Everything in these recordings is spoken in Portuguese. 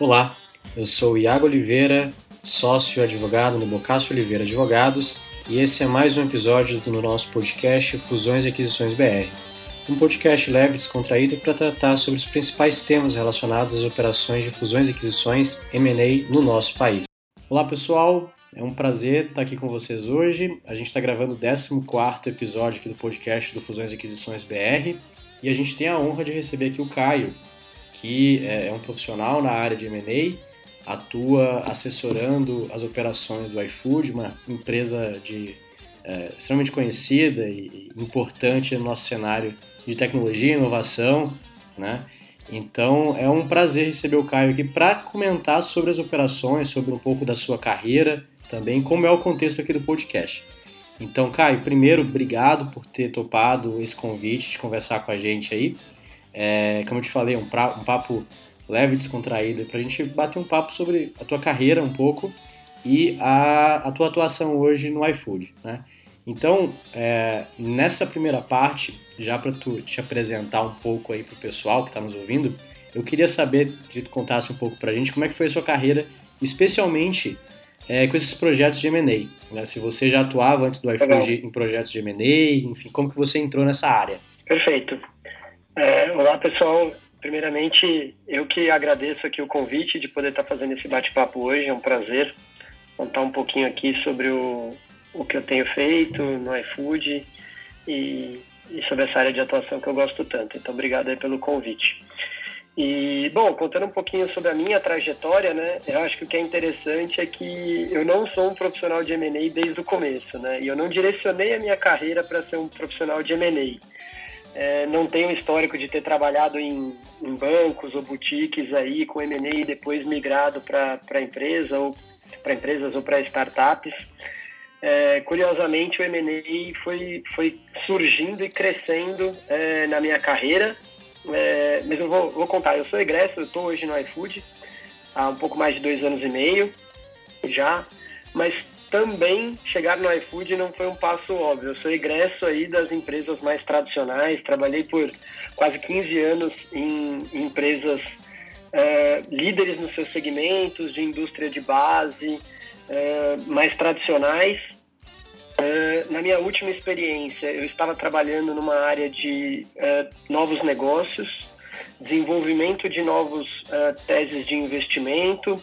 Olá, eu sou Iago Oliveira, sócio advogado no Bocácio Oliveira Advogados, e esse é mais um episódio do nosso podcast Fusões e Aquisições BR. Um podcast leve e descontraído para tratar sobre os principais temas relacionados às operações de fusões e aquisições M&A no nosso país. Olá pessoal, é um prazer estar aqui com vocês hoje. A gente está gravando o 14 episódio aqui do podcast do Fusões e Aquisições BR e a gente tem a honra de receber aqui o Caio, que é, é um profissional na área de M&A, atua assessorando as operações do iFood, uma empresa de, é, extremamente conhecida e importante no nosso cenário de tecnologia e inovação, né? Então é um prazer receber o Caio aqui para comentar sobre as operações, sobre um pouco da sua carreira, também como é o contexto aqui do podcast. Então, Caio, primeiro, obrigado por ter topado esse convite de conversar com a gente aí. É, como eu te falei, um, pra, um papo leve e descontraído para a gente bater um papo sobre a tua carreira um pouco e a, a tua atuação hoje no iFood, né? Então, é, nessa primeira parte, já para tu te apresentar um pouco aí para o pessoal que está nos ouvindo, eu queria saber, que tu contasse um pouco para a gente como é que foi a sua carreira, especialmente é, com esses projetos de M&A. Né? Se você já atuava antes do iFood em projetos de M&A, enfim, como que você entrou nessa área? Perfeito. É, olá, pessoal. Primeiramente, eu que agradeço aqui o convite de poder estar fazendo esse bate-papo hoje. É um prazer contar um pouquinho aqui sobre o, o que eu tenho feito no iFood e, e sobre essa área de atuação que eu gosto tanto. Então, obrigado aí pelo convite. E, bom, contando um pouquinho sobre a minha trajetória, né, eu acho que o que é interessante é que eu não sou um profissional de M&A desde o começo, né, e eu não direcionei a minha carreira para ser um profissional de M&A. É, não tenho histórico de ter trabalhado em, em bancos ou boutiques aí com M&A e depois migrado para empresa ou para empresas ou para startups. É, curiosamente, o M&A foi, foi surgindo e crescendo é, na minha carreira, é, mas eu vou, vou, contar. Eu sou egresso, eu estou hoje no iFood há um pouco mais de dois anos e meio já, mas também chegar no iFood não foi um passo óbvio. Eu sou egresso aí das empresas mais tradicionais, trabalhei por quase 15 anos em, em empresas é, líderes nos seus segmentos, de indústria de base, é, mais tradicionais. É, na minha última experiência, eu estava trabalhando numa área de novos negócios, desenvolvimento de novos teses de investimento,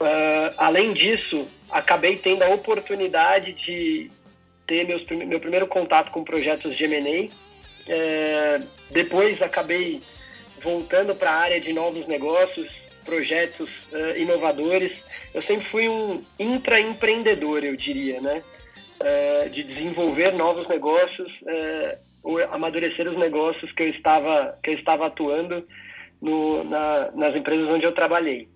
Uh, além disso, acabei tendo a oportunidade de ter meus, meu primeiro contato com projetos de M&A. É, depois acabei voltando para a área de novos negócios, projetos uh, inovadores. Eu sempre fui um intraempreendedor, eu diria, né? Uh, de desenvolver novos negócios, uh, ou amadurecer os negócios que eu estava, que eu estava atuando no, na, nas empresas onde eu trabalhei.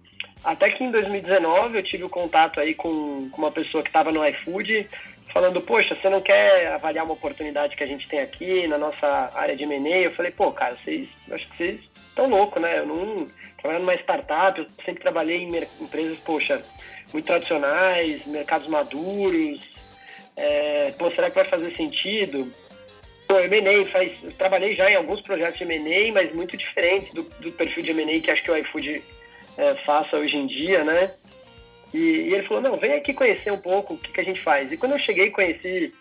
Até que em 2019 eu tive o contato aí com, com uma pessoa que estava no iFood, falando, poxa, você não quer avaliar uma oportunidade que a gente tem aqui na nossa área de M&A? Eu falei, pô, cara, vocês, acho que vocês estão loucos, né? Eu não trabalhando numa startup, eu sempre trabalhei em empresas, poxa, muito tradicionais, mercados maduros. É, pô, será que vai fazer sentido? Pô, M&A faz, eu trabalhei já em alguns projetos de M&A, mas muito diferente do, do perfil de M&A que acho que o iFood é, faça hoje em dia, né? E, e, ele falou, não, vem aqui conhecer um pouco o que, que a gente faz. E quando eu cheguei conheci,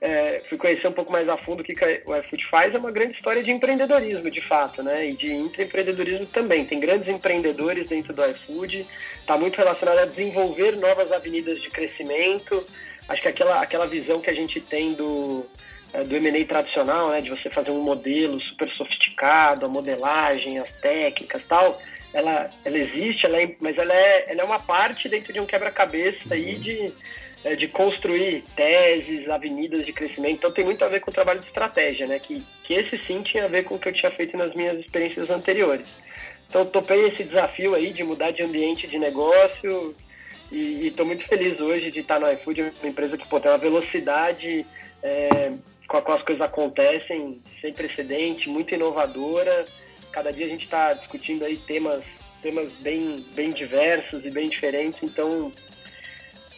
é, fui conhecer um pouco mais a fundo o que, que o iFood faz, é uma grande história de empreendedorismo, de fato, né? E de intraempreendedorismo também. Tem grandes empreendedores dentro do iFood, está muito relacionado a desenvolver novas avenidas de crescimento. Acho que aquela, aquela visão que a gente tem do, é, do M&A tradicional, né? De você fazer um modelo super sofisticado, a modelagem, as técnicas tal ela, ela existe, ela é, mas ela é, ela é uma parte dentro de um quebra-cabeça aí uhum. de, é, de construir teses, avenidas de crescimento. Então tem muito a ver com o trabalho de estratégia, né? Que, que esse sim tinha a ver com o que eu tinha feito nas minhas experiências anteriores. Então topei esse desafio aí de mudar de ambiente de negócio e estou muito feliz hoje de estar no iFood, uma empresa que pô, tem uma velocidade é, com a qual as coisas acontecem sem precedente, muito inovadora cada dia a gente está discutindo aí temas, temas bem, bem diversos e bem diferentes, então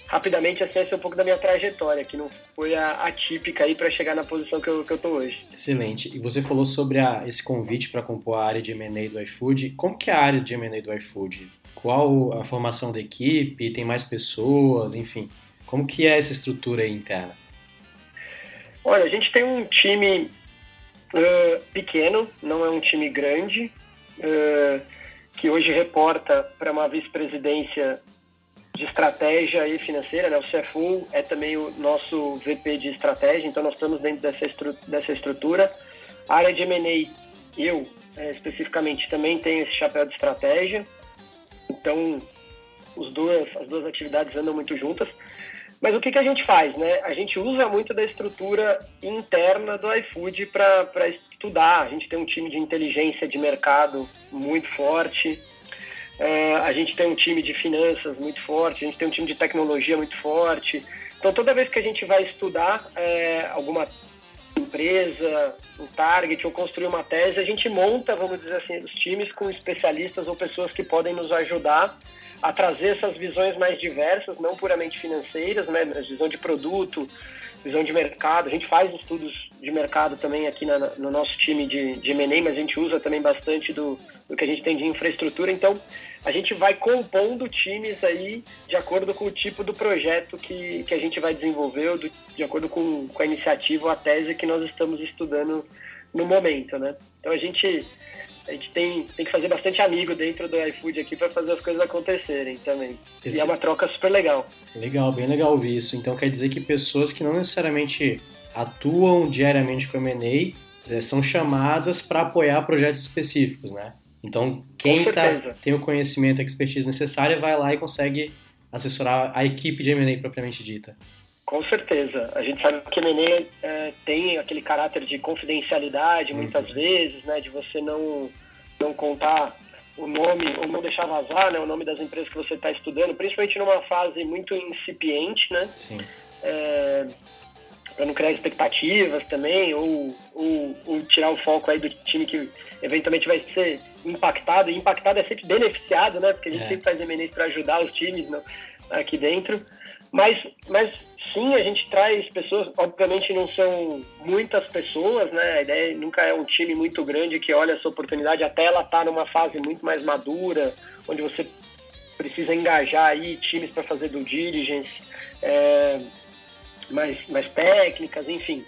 rapidamente, assim, essa é um pouco da minha trajetória, que não foi a atípica aí para chegar na posição que eu, que eu tô hoje. Excelente. E você falou sobre a, esse convite para compor a área de M&A do iFood. Como que é a área de M&A do iFood? Qual a formação da equipe? Tem mais pessoas? Enfim, como que é essa estrutura aí interna? Olha, a gente tem um time uh, pequeno, não é um time grande, uh, que hoje reporta para uma vice-presidência de estratégia e financeira, né? o CFO é também o nosso VP de estratégia, então nós estamos dentro dessa, estru dessa estrutura. A área de M&A, eu é, especificamente também tenho esse chapéu de estratégia, então os duas, as duas atividades andam muito juntas. Mas o que, que a gente faz? Né? A gente usa muito da estrutura interna do iFood para estudar. A gente tem um time de inteligência de mercado muito forte, é, a gente tem um time de finanças muito forte, a gente tem um time de tecnologia muito forte. Então, toda vez que a gente vai estudar é, alguma empresa, um target ou construir uma tese, a gente monta, vamos dizer assim, os times com especialistas ou pessoas que podem nos ajudar a trazer essas visões mais diversas, não puramente financeiras, né, visão de produto, visão de mercado. A gente faz estudos de mercado também aqui na, no nosso time de, de M&A, mas a gente usa também bastante do, do que a gente tem de infraestrutura. Então, a gente vai compondo times aí de acordo com o tipo do projeto que, que a gente vai desenvolver, do, de acordo com, com a iniciativa ou a tese que nós estamos estudando no momento, né? Então, a gente a gente tem, tem que fazer bastante amigo dentro do iFood aqui para fazer as coisas acontecerem também. Esse... E é uma troca super legal. Legal, bem legal ouvir isso. Então quer dizer que pessoas que não necessariamente atuam diariamente com M&A é, são chamadas para apoiar projetos específicos, né? Então quem tá, tem o conhecimento, a expertise necessária vai lá e consegue assessorar a equipe de M&A propriamente dita. Com certeza. A gente sabe que M&A é, tem aquele caráter de confidencialidade, uhum. muitas vezes, né, de você não, não contar o nome, ou não deixar vazar né, o nome das empresas que você está estudando, principalmente numa fase muito incipiente, né? Sim. É, para não criar expectativas também, ou, ou, ou, tirar o foco aí do time que eventualmente vai ser impactado, e impactado é sempre beneficiado, né? Porque a gente é. sempre faz M&A para ajudar os times não, aqui dentro. Mas, mas sim, a gente traz pessoas, obviamente não são muitas pessoas, né? A ideia nunca é um time muito grande que olha essa oportunidade, até ela tá numa fase muito mais madura, onde você precisa engajar aí times para fazer due diligence, é, mais, mais técnicas, enfim.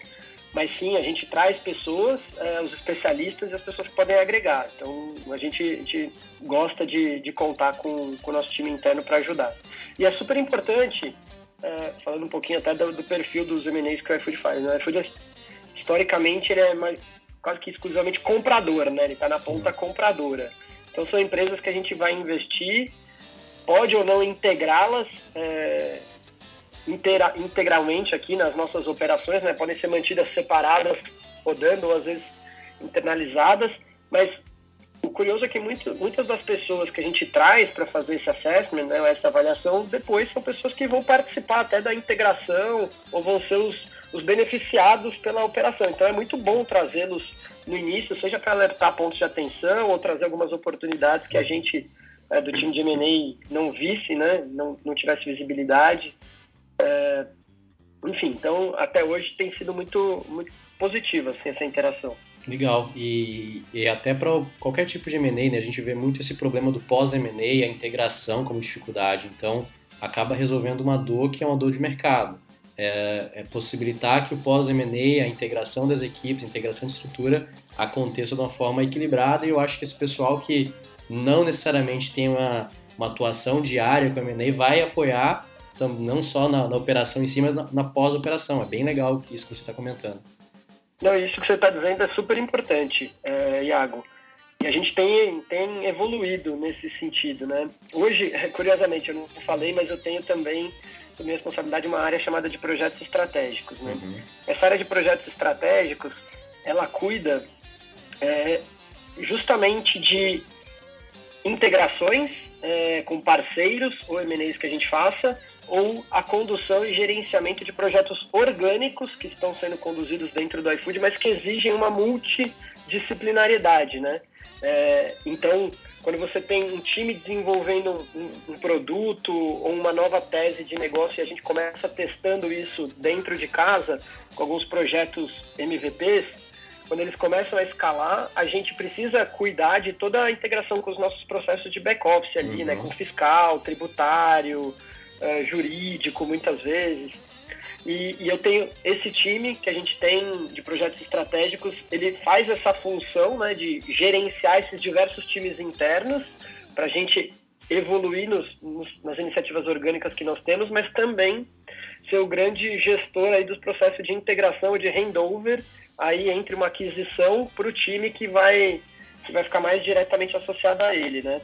Mas sim, a gente traz pessoas, é, os especialistas e as pessoas que podem agregar. Então a gente, a gente gosta de, de contar com, com o nosso time interno para ajudar. E é super importante é, falando um pouquinho até do, do perfil dos M&As que o iFood faz. Né? O iFood, historicamente, ele é mais, quase que exclusivamente comprador, né? Ele está na Sim. ponta compradora. Então, são empresas que a gente vai investir, pode ou não integrá-las é, inteira, integralmente aqui nas nossas operações, né? Podem ser mantidas separadas, rodando, ou às vezes internalizadas, mas o curioso é que muito, muitas das pessoas que a gente traz para fazer esse assessment, né, essa avaliação, depois são pessoas que vão participar até da integração ou vão ser os, os beneficiados pela operação. Então é muito bom trazê-los no início, seja para alertar pontos de atenção ou trazer algumas oportunidades que a gente é, do time de M&A não visse, né, não, não tivesse visibilidade. É, enfim, então até hoje tem sido muito, muito positiva assim, essa interação. Legal. E, e até para qualquer tipo de M&A, né, a gente vê muito esse problema do pós-M&A, a integração como dificuldade. Então, acaba resolvendo uma dor que é uma dor de mercado. É, é possibilitar que o pós-M&A, a integração das equipes, a integração de estrutura, aconteça de uma forma equilibrada. E eu acho que esse pessoal que não necessariamente tem uma, uma atuação diária com a M&A vai apoiar não só na, na operação em si, mas na, na pós-operação. É bem legal isso que você está comentando. Não, isso que você está dizendo é super importante, é, Iago. E a gente tem, tem evoluído nesse sentido, né? Hoje, curiosamente, eu não falei, mas eu tenho também, sob minha responsabilidade, uma área chamada de projetos estratégicos, né? Uhum. Essa área de projetos estratégicos, ela cuida é, justamente de integrações é, com parceiros ou M&As que a gente faça, ou a condução e gerenciamento de projetos orgânicos que estão sendo conduzidos dentro do iFood, mas que exigem uma multidisciplinaridade, né? É, então, quando você tem um time desenvolvendo um, um, produto ou uma nova tese de negócio e a gente começa testando isso dentro de casa, com alguns projetos MVPs, quando eles começam a escalar, a gente precisa cuidar de toda a integração com os nossos processos de back-office ali, né? uhum. né? Com fiscal, tributário, uh, jurídico, muitas vezes. E, e, eu tenho esse time que a gente tem de projetos estratégicos, ele faz essa função né, de gerenciar esses diversos times internos para a gente evoluir nos, nos, nas iniciativas orgânicas que nós temos, mas também ser o grande gestor aí dos processos de integração, de handover, aí entre uma aquisição para o time que vai, que vai ficar mais diretamente associado a ele, né?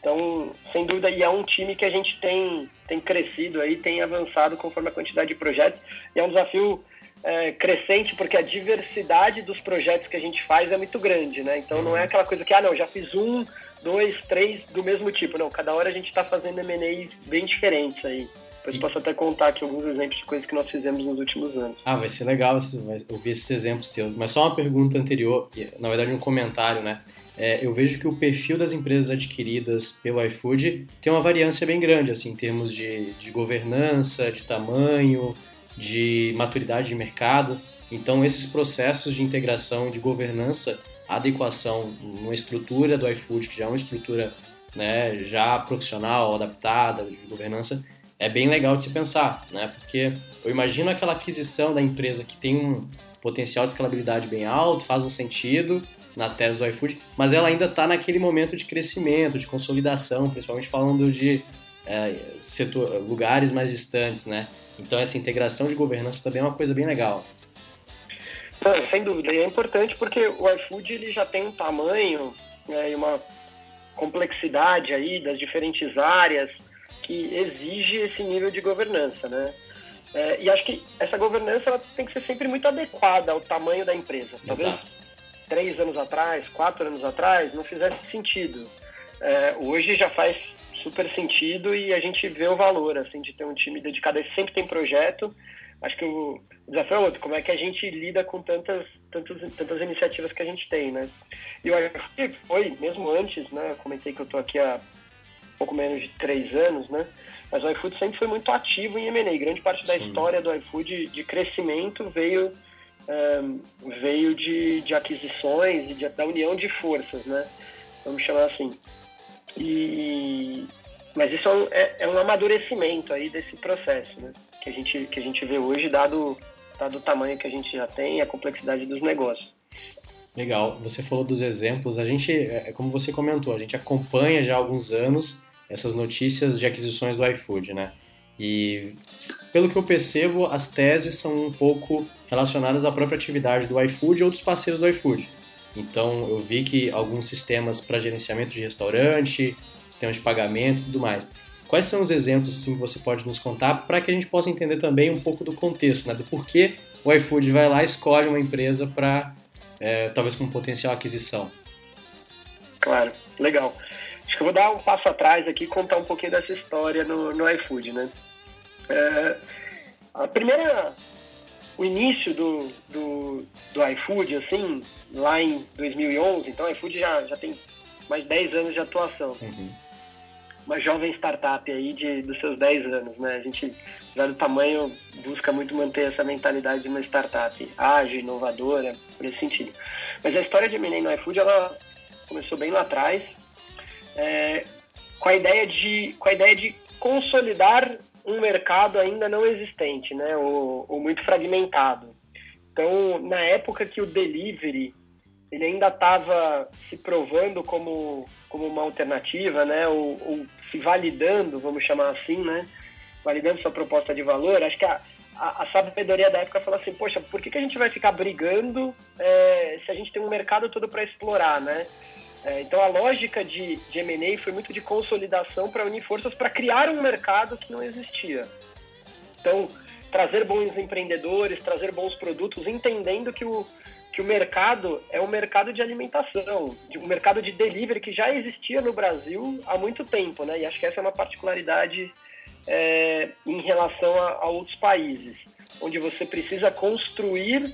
Então, sem dúvida, e é um time que a gente tem, tem crescido aí, tem avançado conforme a quantidade de projetos. E é um desafio é, crescente, porque a diversidade dos projetos que a gente faz é muito grande, né? Então não é aquela coisa que, ah, não, já fiz um, dois, três do mesmo tipo. Não, cada hora a gente está fazendo M&As bem diferentes aí. Depois e... posso até contar aqui alguns exemplos de coisas que nós fizemos nos últimos anos. Ah, vai ser legal ouvir esses exemplos teus. Mas só uma pergunta anterior, na verdade um comentário, né? É, eu vejo que o perfil das empresas adquiridas pelo iFood tem uma variância bem grande, assim, em termos de, de governança, de tamanho, de maturidade de mercado. Então, esses processos de integração, de governança, adequação numa estrutura do iFood, que já é uma estrutura né, já profissional, adaptada, de governança, é bem legal de se pensar, né? Porque eu imagino aquela aquisição da empresa que tem um potencial de escalabilidade bem alto, faz um sentido, na tese do iFood, mas ela ainda está naquele momento de crescimento, de consolidação, principalmente falando de é, setor, lugares mais distantes, né? Então essa integração de governança também é uma coisa bem legal. Não, sem dúvida, e é importante porque o iFood ele já tem um tamanho né, e uma complexidade aí das diferentes áreas que exige esse nível de governança, né? É, e acho que essa governança ela tem que ser sempre muito adequada ao tamanho da empresa. Talvez Exato três anos atrás, quatro anos atrás, não fizesse sentido. É, hoje já faz super sentido e a gente vê o valor assim de ter um time dedicado. Ele sempre tem projeto. Acho que o desafio é outro, como é que a gente lida com tantas, tantas, tantas iniciativas que a gente tem, né? E o iFood foi, mesmo antes, né? Eu comentei que eu estou aqui há pouco menos de três anos, né? Mas o iFood sempre foi muito ativo em M&A. Grande parte da Sim. história do iFood de crescimento veio veio de, de aquisições e de, da união de forças, né? Vamos chamar assim. E, mas isso é um, é, é um, amadurecimento aí desse processo, né? Que a gente, que a gente vê hoje, dado, dado o tamanho que a gente já tem e a complexidade dos negócios. Legal. Você falou dos exemplos. A gente, é, é como você comentou, a gente acompanha já há alguns anos essas notícias de aquisições do iFood, né? E pelo que eu percebo, as teses são um pouco relacionadas à própria atividade do iFood ou dos parceiros do iFood. Então, eu vi que alguns sistemas para gerenciamento de restaurante, sistemas de pagamento e tudo mais. Quais são os exemplos assim, que você pode nos contar para que a gente possa entender também um pouco do contexto, né? do porquê o iFood vai lá e escolhe uma empresa para, é, talvez com potencial aquisição? Claro, legal. Acho que eu vou dar um passo atrás aqui e contar um pouquinho dessa história no, no iFood, né? É, a primeira, o início do, do, do iFood, assim, lá em 2011, então o iFood já, já tem mais 10 anos de atuação. Uhum. Uma jovem startup aí de, dos seus 10 anos, né? A gente, já do tamanho, busca muito manter essa mentalidade de uma startup ágil, inovadora, por esse sentido. Mas a história de M&A no iFood, ela começou bem lá atrás, é, com a ideia de com a ideia de consolidar um mercado ainda não existente, né, ou, ou muito fragmentado. Então, na época que o delivery ele ainda estava se provando como, como uma alternativa, né, ou, ou, se validando, vamos chamar assim, né, validando sua proposta de valor, acho que a, a, a sabedoria da época falou assim, poxa, por que, que a gente vai ficar brigando é, se a gente tem um mercado todo para explorar, né? É, então a lógica de, de M&A foi muito de consolidação para unir forças para criar um mercado que não existia. Então trazer bons empreendedores, trazer bons produtos, entendendo que o, que o mercado é um mercado de alimentação, um mercado de delivery que já existia no Brasil há muito tempo, né? E acho que essa é uma particularidade é, em relação a, a outros países, onde você precisa construir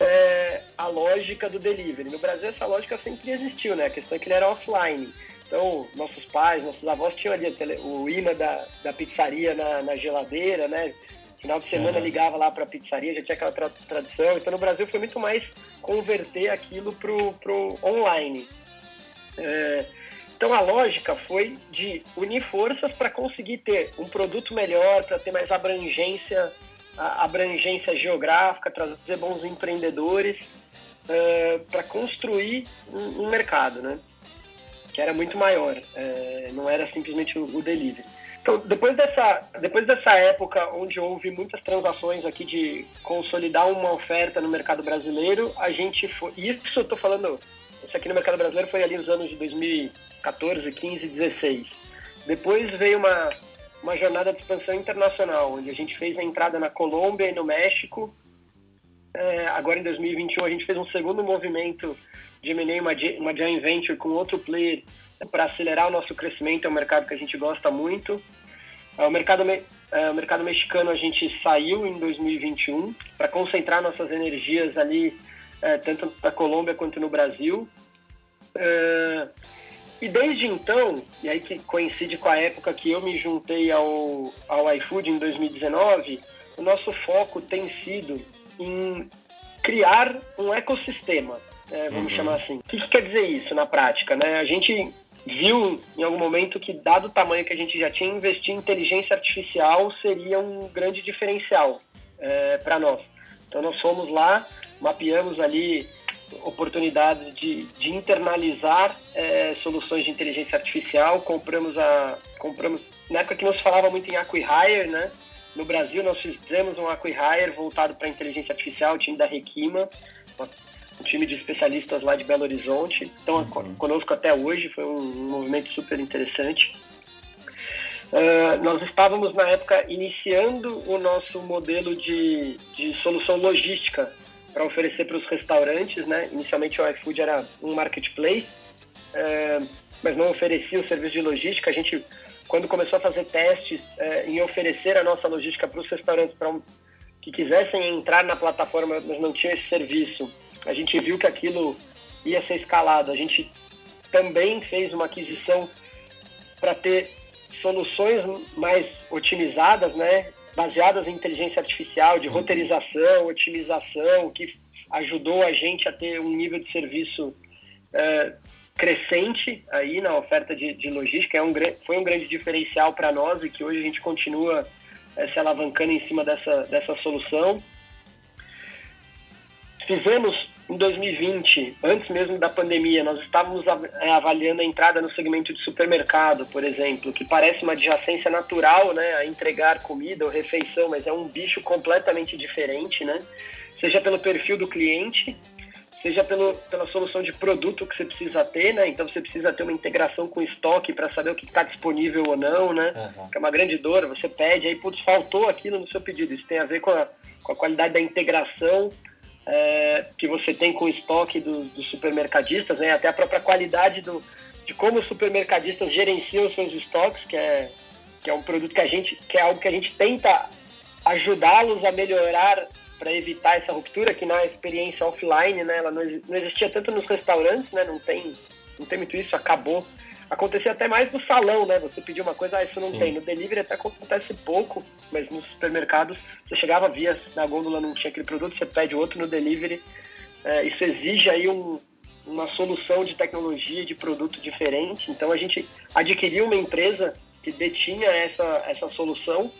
é, a lógica do delivery. No Brasil essa lógica sempre existiu, né? A questão é que ele era offline. Então, nossos pais, nossos avós tinham ali o imã da, da pizzaria na, na geladeira, né? Final de semana uhum. ligava lá para a pizzaria, já tinha aquela tra tradição. Então, no Brasil foi muito mais converter aquilo pro, pro online. É, então, a lógica foi de unir forças para conseguir ter um produto melhor, para ter mais abrangência, abrangência geográfica, trazer bons empreendedores, é, para construir um, um, mercado, né? Que era muito maior, é, não era simplesmente o, o delivery. Então, depois dessa, depois dessa época onde houve muitas transações aqui de consolidar uma oferta no mercado brasileiro, a gente foi. Isso eu estou falando, isso aqui no mercado brasileiro foi ali nos anos de 2014, 15, 16. Depois veio uma, uma jornada de expansão internacional, onde a gente fez a entrada na Colômbia e no México. É, agora em 2021 a gente fez um segundo movimento de M&A, uma, uma joint venture com outro player para acelerar o nosso crescimento, é um mercado que a gente gosta muito. É, o mercado, é, o mercado mexicano a gente saiu em 2021 para concentrar nossas energias ali, tanto na Colômbia quanto no Brasil. E desde então, e aí que coincide com a época que eu me juntei ao, ao iFood em 2019, o nosso foco tem sido em criar um ecossistema, é, vamos uhum. chamar assim. O que, que, quer dizer isso na prática? Né? A gente viu em algum momento que, dado o tamanho que a gente já tinha, investir em inteligência artificial seria um grande diferencial é, para nós. Então nós fomos lá, mapeamos ali oportunidades de, de internalizar é, soluções de inteligência artificial, compramos a compramos na época que não se falava muito em acquihire, né? No Brasil nós fizemos um acquihire voltado para inteligência artificial, o time da Requima, um time de especialistas lá de Belo Horizonte. Então, uhum. conosco até hoje, foi um, um movimento super interessante. Uh, nós estávamos, na época, iniciando o nosso modelo de, de solução logística para oferecer para os restaurantes. Né? Inicialmente, o iFood era um marketplace, uh, mas não oferecia o serviço de logística. A gente, quando começou a fazer testes uh, em oferecer a nossa logística para os restaurantes para um, que quisessem entrar na plataforma, mas não tinham esse serviço, a gente viu que aquilo ia ser escalado. A gente também fez uma aquisição para ter soluções mais otimizadas, né, baseadas em inteligência artificial, de uhum. roteirização, otimização, que ajudou a gente a ter um nível de serviço é, crescente aí na oferta de, de logística. É um, foi um grande diferencial para nós e que hoje a gente continua é, se alavancando em cima dessa, dessa solução. Fizemos em 2020, antes mesmo da pandemia, nós estávamos é, avaliando a entrada no segmento de supermercado, por exemplo, que parece uma adjacência natural, né, a entregar comida ou refeição, mas é um bicho completamente diferente, né? Seja pelo perfil do cliente, seja pelo, pela solução de produto que você precisa ter, né? Então você precisa ter uma integração com estoque para saber o que está disponível ou não, né? Uhum. Que é uma grande dor. Você pede, aí, putz, faltou aquilo no seu pedido. Isso tem a ver com a, com a qualidade da integração é, que você tem com o estoque dos, dos supermercadistas, né? até a própria qualidade do, de como os supermercadistas gerenciam os seus estoques, que é, que é um produto que a gente, que é algo que a gente tenta ajudá-los a melhorar para evitar essa ruptura, que na experiência offline, né, ela não, não existia tanto nos restaurantes, né, não tem, não tem muito isso, acabou acontecia até mais no salão, né? Você pediu uma coisa, ah, isso não Sim. tem. No delivery até acontece pouco, mas nos supermercados você chegava, via na gôndola não tinha aquele produto, você pede outro no delivery. É, isso exige aí um, uma solução de tecnologia, de produto diferente. Então a gente adquiriu uma empresa que detinha essa, essa solução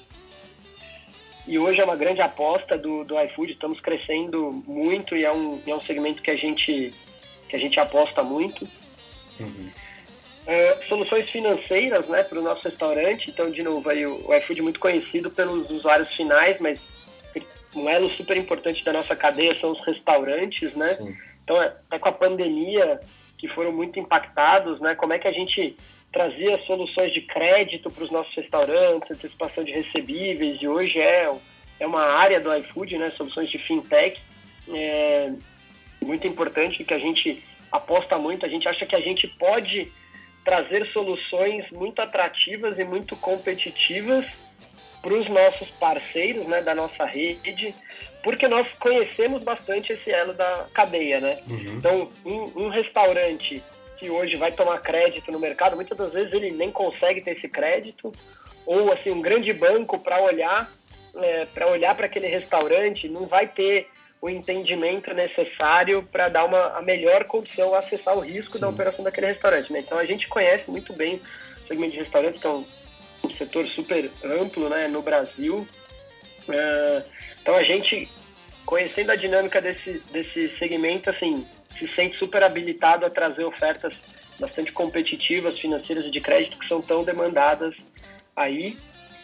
e hoje é uma grande aposta do, do iFood. Estamos crescendo muito e é um, é um segmento que a gente, que a gente aposta muito. Uhum. É, soluções financeiras né, para o nosso restaurante. Então, de novo, aí, o iFood é muito conhecido pelos usuários finais, mas um elo super importante da nossa cadeia são os restaurantes, né? Sim. Então, até com a pandemia, que foram muito impactados, né? Como é que a gente trazia soluções de crédito para os nossos restaurantes, antecipação de recebíveis, e hoje é, é uma área do iFood, né? Soluções de fintech. É muito importante que a gente aposta muito, a gente acha que a gente pode trazer soluções muito atrativas e muito competitivas para os nossos parceiros né, da nossa rede, porque nós conhecemos bastante esse elo da cadeia, né? Uhum. Então, um, um, restaurante que hoje vai tomar crédito no mercado, muitas das vezes ele nem consegue ter esse crédito, ou assim um grande banco para olhar é, para olhar para aquele restaurante não vai ter o entendimento necessário para dar uma a melhor condição acessar o risco Sim. da operação daquele restaurante, né? Então a gente conhece muito bem o segmento de restaurantes, que é um, setor super amplo, né, no Brasil. Uh, então a gente conhecendo a dinâmica desse desse segmento, assim, se sente super habilitado a trazer ofertas bastante competitivas, financeiras e de crédito que são tão demandadas aí.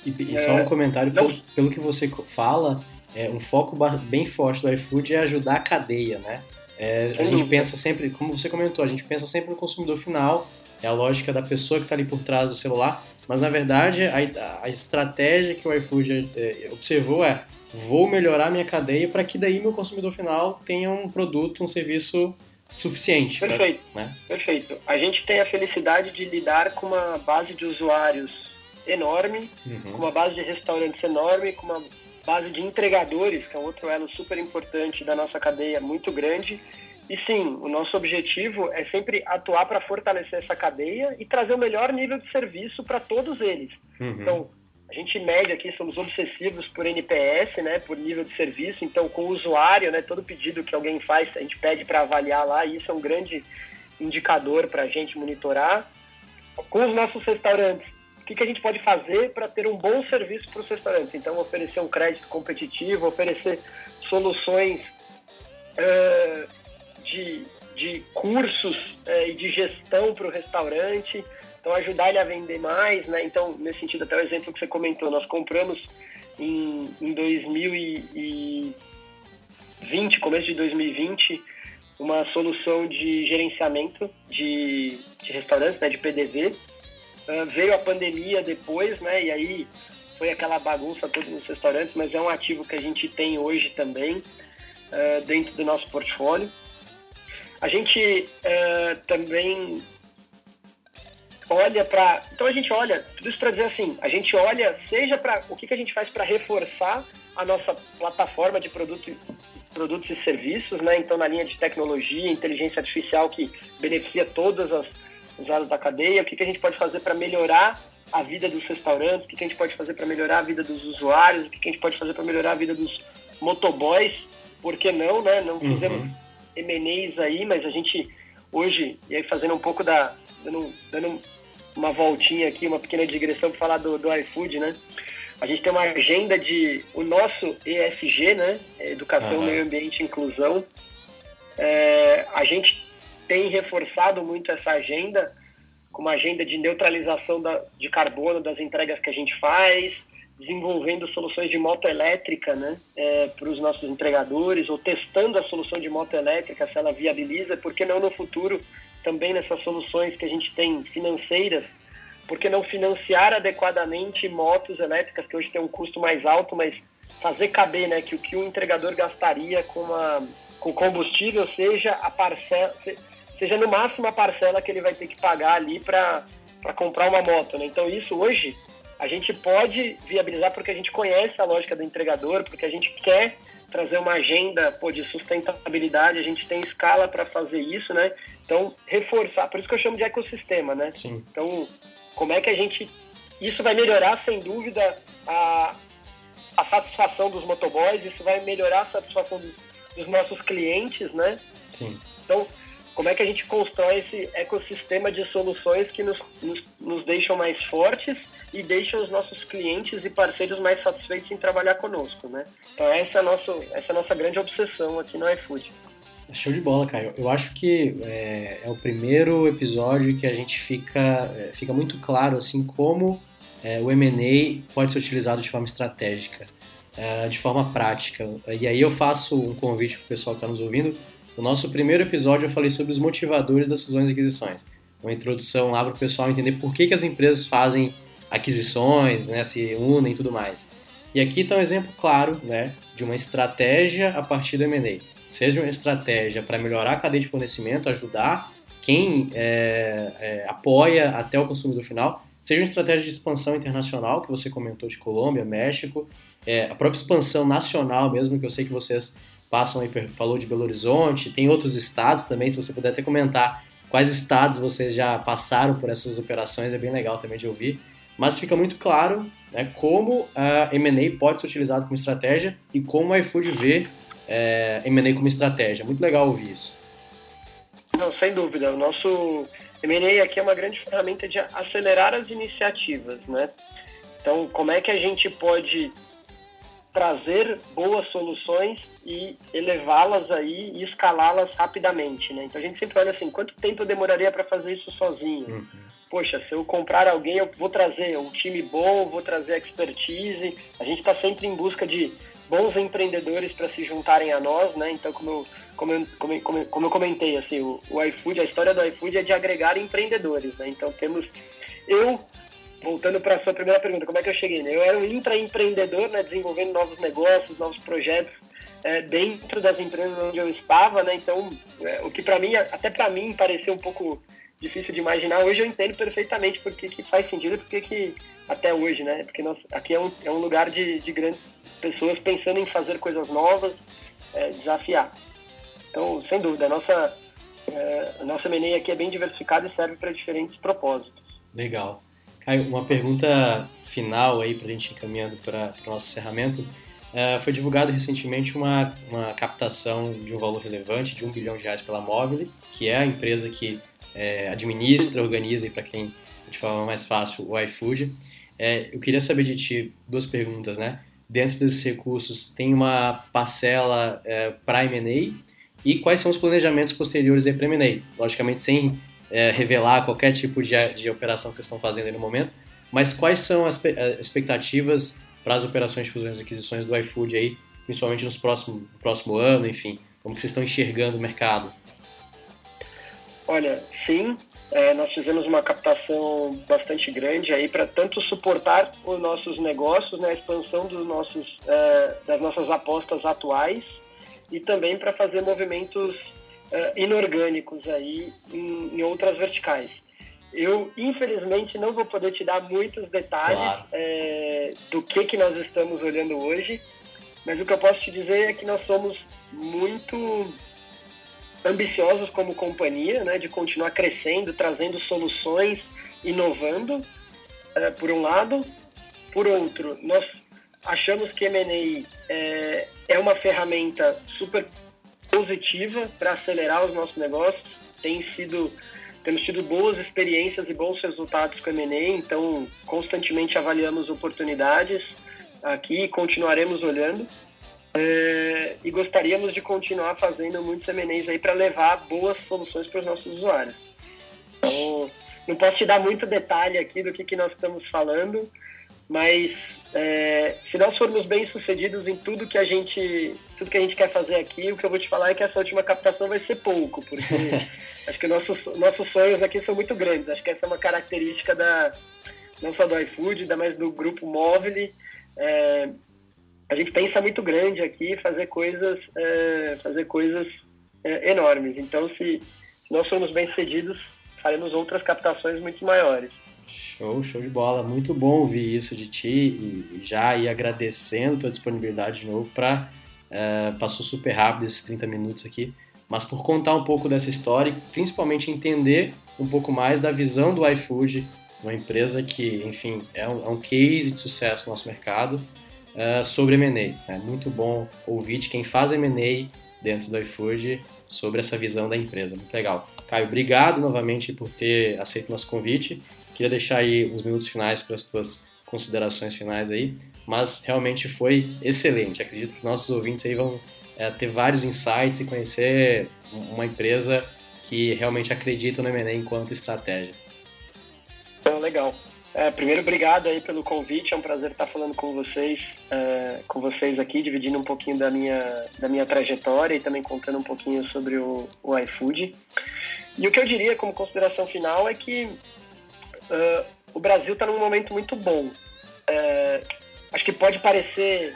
E, e só um é, comentário, pelo, pelo que você fala, é, um foco bem forte do iFood é ajudar a cadeia, né? É, a gente pensa sempre, como você comentou, a gente pensa sempre no consumidor final, é a lógica da pessoa que está ali por trás do celular, mas na verdade a, a estratégia que o iFood é, observou é vou melhorar minha cadeia para que daí meu consumidor final tenha um produto, um serviço suficiente. Perfeito, pra, né? perfeito. A gente tem a felicidade de lidar com uma base de usuários enorme, uhum. com uma base de restaurantes enorme, com uma base de entregadores, que é um outro elo super importante da nossa cadeia, muito grande. E sim, o nosso objetivo é sempre atuar para fortalecer essa cadeia e trazer o melhor nível de serviço para todos eles. Uhum. Então, a gente mede aqui, somos obsessivos por NPS, né, por nível de serviço. Então, com o usuário, né, todo pedido que alguém faz, a gente pede para avaliar lá, e isso é um grande indicador para a gente monitorar. Com os nossos restaurantes, que, que a gente pode fazer para ter um bom serviço para os restaurantes. Então, oferecer um crédito competitivo, oferecer soluções uh, de, de cursos uh, e de gestão para o restaurante. Então, ajudar ele a vender mais. Né? Então, nesse sentido, até o exemplo que você comentou, nós compramos em, em 2020, começo de 2020, uma solução de gerenciamento de, de restaurantes, né, de PDV, Uh, veio a pandemia depois, né? E aí foi aquela bagunça toda nos restaurantes, mas é um ativo que a gente tem hoje também uh, dentro do nosso portfólio. A gente uh, também olha para. Então a gente olha, tudo isso para dizer assim, a gente olha, seja para o que, que a gente faz para reforçar a nossa plataforma de produto, produtos e serviços, né? Então na linha de tecnologia, inteligência artificial que beneficia todas as usados da cadeia, o que, que a gente pode fazer para melhorar a vida dos restaurantes, o que, que a gente pode fazer para melhorar a vida dos usuários, o que, que a gente pode fazer para melhorar a vida dos motoboys, por que não, né? Não uhum. fizemos uhum. MNEs aí, mas a gente hoje, e aí fazendo um pouco da. dando, dando uma voltinha aqui, uma pequena digressão para falar do, do iFood, né? A gente tem uma agenda de o nosso ESG, né? Educação, uhum. Meio Ambiente e Inclusão. É, a gente tem reforçado muito essa agenda, com uma agenda de neutralização da, de carbono das entregas que a gente faz, desenvolvendo soluções de moto elétrica né, é, para os nossos entregadores, ou testando a solução de moto elétrica, se ela viabiliza, por que não no futuro também nessas soluções que a gente tem financeiras, por que não financiar adequadamente motos elétricas, que hoje tem um custo mais alto, mas fazer caber né, que o que o entregador gastaria com, uma, com combustível seja a parcela, seja no máximo a parcela que ele vai ter que pagar ali para comprar uma moto. Né? Então, isso hoje a gente pode viabilizar porque a gente conhece a lógica do entregador, porque a gente quer trazer uma agenda pô, de sustentabilidade, a gente tem escala para fazer isso, né? Então, reforçar, por isso que eu chamo de ecossistema, né? Sim. Então, como é que a gente. Isso vai melhorar, sem dúvida, a, a satisfação dos motoboys, isso vai melhorar a satisfação dos, dos nossos clientes, né? Sim. Então, como é que a gente constrói esse ecossistema de soluções que nos, nos, nos deixam mais fortes e deixam os nossos clientes e parceiros mais satisfeitos em trabalhar conosco, né? Então essa é a nossa, essa é nossa grande obsessão aqui no iFood. Show de bola, Caio. Eu acho que é, é o primeiro episódio que a gente fica, é, fica muito claro assim como é, o M&A pode ser utilizado de forma estratégica, é, de forma prática. E aí eu faço um convite para o pessoal que está nos ouvindo no nosso primeiro episódio eu falei sobre os motivadores das fusões e aquisições. Uma introdução lá para o pessoal entender por que, que as empresas fazem aquisições, né, se unem e tudo mais. E aqui está um exemplo claro né, de uma estratégia a partir do M&A. Seja uma estratégia para melhorar a cadeia de fornecimento, ajudar quem é, é, apoia até o consumidor final, seja uma estratégia de expansão internacional, que você comentou de Colômbia, México, é, a própria expansão nacional mesmo, que eu sei que vocês passam aí, falou de Belo Horizonte, tem outros estados também, se você puder até comentar quais estados vocês já passaram por essas operações, é bem legal também de ouvir. Mas fica muito claro né, como a M&A pode ser utilizado como estratégia e como a iFood vê é, M&A como estratégia. Muito legal ouvir isso. Não, sem dúvida. O nosso M&A aqui é uma grande ferramenta de acelerar as iniciativas, né? Então, como é que a gente pode trazer boas soluções e elevá-las aí e escalá-las rapidamente, né? Então a gente sempre olha assim, quanto tempo eu demoraria para fazer isso sozinho? Uhum. Poxa, se eu comprar alguém, eu vou trazer um time bom, vou trazer expertise. A gente está sempre em busca de bons empreendedores para se juntarem a nós, né? Então, como eu, como eu, como, como eu comentei, assim, o, o iFood, a história do iFood é de agregar empreendedores, né? Então, temos eu voltando para a sua primeira pergunta, como é que eu cheguei? Né? Eu era um intraempreendedor, né, desenvolvendo novos negócios, novos projetos é, dentro das empresas onde eu estava, né? Então, é, o que para mim, até para mim, pareceu um pouco difícil de imaginar, hoje eu entendo perfeitamente porque que faz sentido, porque que até hoje, né? Porque nós, aqui é um, é um lugar de, de grandes pessoas pensando em fazer coisas novas, é, desafiar. Então, sem dúvida, a nossa, é, a nossa MNE aqui é bem diversificada e serve para diferentes propósitos. Legal. Caio, uma pergunta final aí para a gente ir caminhando para o nosso encerramento. Uh, foi divulgado recentemente uma, uma captação de um valor relevante de um bilhão de reais pela Mobile, que é a empresa que é, administra, organiza e para quem de forma mais fácil o iFood. É, eu queria saber de ti duas perguntas, né? Dentro desses recursos tem uma parcela é, para M&A e quais são os planejamentos posteriores para M&A? Logicamente sem é, revelar qualquer tipo de, de operação que vocês estão fazendo no momento, mas quais são as é, expectativas para as operações de fusões e aquisições do iFood aí, principalmente nos próximo, no próximo ano, enfim, como que vocês estão enxergando o mercado? Olha, sim, é, nós fizemos uma captação bastante grande aí para tanto suportar os nossos negócios, né, a expansão dos nossos, é, das nossas apostas atuais e também para fazer movimentos uh, inorgânicos aí em, em, outras verticais. Eu, infelizmente, não vou poder te dar muitos detalhes claro. é, do que, que nós estamos olhando hoje, mas o que eu posso te dizer é que nós somos muito ambiciosos como companhia, né, de continuar crescendo, trazendo soluções, inovando, é, por um lado. Por outro, nós achamos que M&A é, é uma ferramenta super positiva para acelerar os nossos negócios. Tem sido, temos tido boas experiências e bons resultados com M&A, então constantemente avaliamos oportunidades aqui e continuaremos olhando. É, e gostaríamos de continuar fazendo muitos M&As aí para levar boas soluções para os nossos usuários. Então, não posso te dar muito detalhe aqui do que, que nós estamos falando, mas é, se nós formos bem sucedidos em tudo que a gente tudo que a gente quer fazer aqui, o que eu vou te falar é que essa última captação vai ser pouco, porque acho que nossos nossos sonhos aqui são muito grandes. Acho que essa é uma característica da não só do iFood, mas do grupo móvel. É, a gente pensa muito grande aqui, fazer coisas é, fazer coisas é, enormes. Então, se, nós formos bem sucedidos, faremos outras captações muito maiores. Show, show de bola. Muito bom ouvir isso de ti e já ir agradecendo tua disponibilidade de novo para é, passou super rápido esses 30 minutos aqui, mas por contar um pouco dessa história e principalmente entender um pouco mais da visão do iFood, uma empresa que, enfim, é um, é um case de sucesso no nosso mercado, uh, sobre M&A. É muito bom ouvir de quem faz M&A dentro do iFood sobre essa visão da empresa. Muito legal. Caio, obrigado novamente por ter aceito nosso convite Queria deixar aí uns minutos finais para as tuas considerações finais aí, mas realmente foi excelente. Acredito que nossos ouvintes aí vão é, ter vários insights e conhecer uma empresa que realmente acredita no M&A enquanto estratégia. Então, legal. É, primeiro, obrigado aí pelo convite. É um prazer estar falando com vocês, é, com vocês aqui, dividindo um pouquinho da minha, da minha trajetória e também contando um pouquinho sobre o, o iFood. E o que eu diria como consideração final é que uh, o Brasil está num momento muito bom. Uh, acho que pode parecer,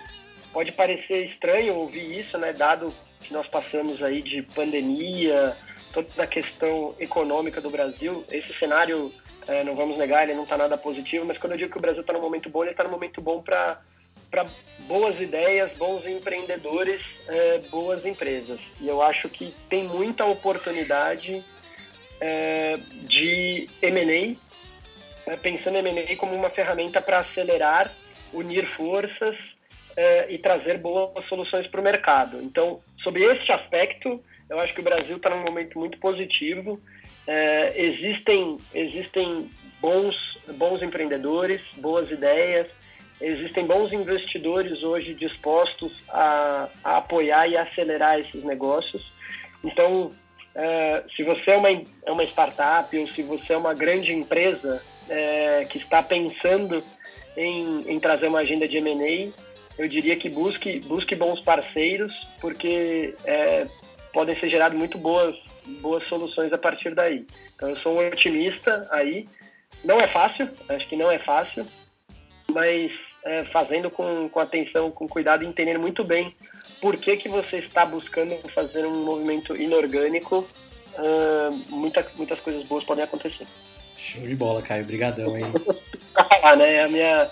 pode parecer estranho ouvir isso, né? Dado que nós passamos aí de pandemia, toda a questão econômica do Brasil, esse cenário é, não vamos negar, ele não está nada positivo, mas quando eu digo que o Brasil está no momento bom, ele está no momento bom para para boas ideias, bons empreendedores, é, boas empresas. E eu acho que tem muita oportunidade é, de M&A, é, pensando em M&A como uma ferramenta para acelerar, unir forças é, e trazer boas soluções para o mercado. Então, sobre este aspecto, eu acho que o Brasil está num momento muito positivo. É, existem existem bons bons empreendedores, boas ideias, existem bons investidores hoje dispostos a, a apoiar e acelerar esses negócios. Então, é, se você é uma, é uma startup ou se você é uma grande empresa é, que está pensando em, em trazer uma agenda de M&A, eu diria que busque, busque bons parceiros, porque é, podem ser geradas muito boas, boas soluções a partir daí. Então, eu sou um otimista aí. Não é fácil, acho que não é fácil, mas é, fazendo com, com atenção, com cuidado, entendendo muito bem por que, que você está buscando fazer um movimento inorgânico, uh, muita, muitas coisas boas podem acontecer. Show de bola, Caio. Obrigadão, hein? ah, né? É a minha,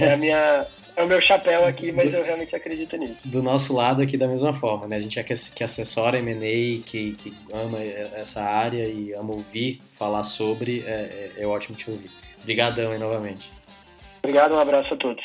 é a minha é o meu chapéu aqui, mas do, eu realmente acredito nisso. Do nosso lado aqui da mesma forma, né? A gente é que, que assessora M&A, que, que ama essa área e ama ouvir falar sobre, é, é, é ótimo te ouvir. Obrigadão aí novamente. Obrigado, um abraço a todos.